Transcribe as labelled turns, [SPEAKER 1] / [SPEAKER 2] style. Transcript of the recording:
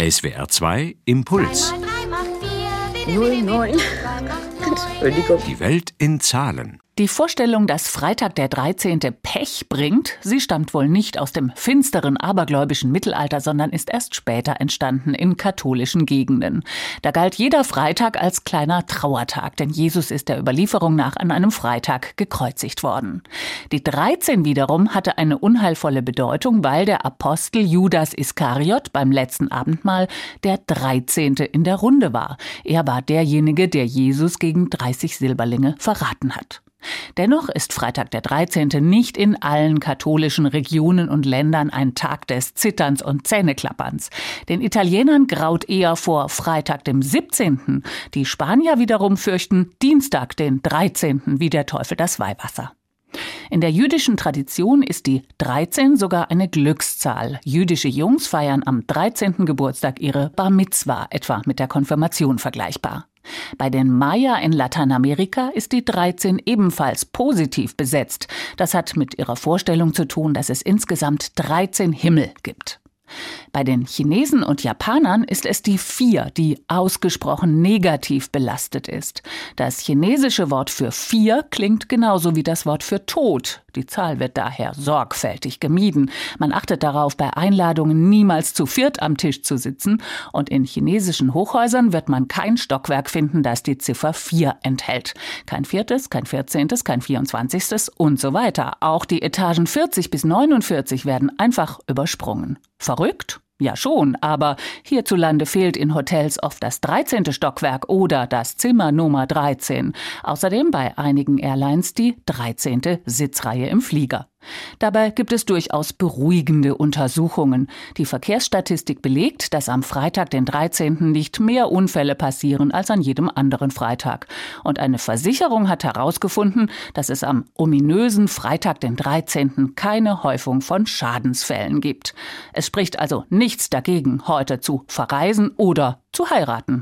[SPEAKER 1] SWR 2 Impuls.
[SPEAKER 2] 09. Entschuldigung.
[SPEAKER 1] Die Welt in Zahlen.
[SPEAKER 3] Die Vorstellung, dass Freitag der 13. Pech bringt, sie stammt wohl nicht aus dem finsteren abergläubischen Mittelalter, sondern ist erst später entstanden in katholischen Gegenden. Da galt jeder Freitag als kleiner Trauertag, denn Jesus ist der Überlieferung nach an einem Freitag gekreuzigt worden. Die 13 wiederum hatte eine unheilvolle Bedeutung, weil der Apostel Judas Iskariot beim letzten Abendmahl der 13. in der Runde war. Er war derjenige, der Jesus gegen 30 Silberlinge verraten hat. Dennoch ist Freitag der 13. nicht in allen katholischen Regionen und Ländern ein Tag des Zitterns und Zähneklapperns. Den Italienern graut eher vor Freitag dem 17. Die Spanier wiederum fürchten Dienstag den 13. wie der Teufel das Weihwasser. In der jüdischen Tradition ist die 13 sogar eine Glückszahl. Jüdische Jungs feiern am 13. Geburtstag ihre Bar Mitzwa, etwa mit der Konfirmation vergleichbar. Bei den Maya in Lateinamerika ist die 13 ebenfalls positiv besetzt. Das hat mit ihrer Vorstellung zu tun, dass es insgesamt 13 Himmel gibt. Bei den Chinesen und Japanern ist es die 4, die ausgesprochen negativ belastet ist. Das chinesische Wort für 4 klingt genauso wie das Wort für Tod. Die Zahl wird daher sorgfältig gemieden. Man achtet darauf, bei Einladungen niemals zu viert am Tisch zu sitzen. Und in chinesischen Hochhäusern wird man kein Stockwerk finden, das die Ziffer 4 enthält. Kein viertes, kein vierzehntes, kein vierundzwanzigstes und so weiter. Auch die Etagen 40 bis 49 werden einfach übersprungen. Verrückt? Ja schon, aber hierzulande fehlt in Hotels oft das 13. Stockwerk oder das Zimmer Nummer 13. Außerdem bei einigen Airlines die 13. Sitzreihe im Flieger. Dabei gibt es durchaus beruhigende Untersuchungen. Die Verkehrsstatistik belegt, dass am Freitag, den 13. nicht mehr Unfälle passieren als an jedem anderen Freitag. Und eine Versicherung hat herausgefunden, dass es am ominösen Freitag, den 13. keine Häufung von Schadensfällen gibt. Es spricht also nichts dagegen, heute zu verreisen oder zu heiraten.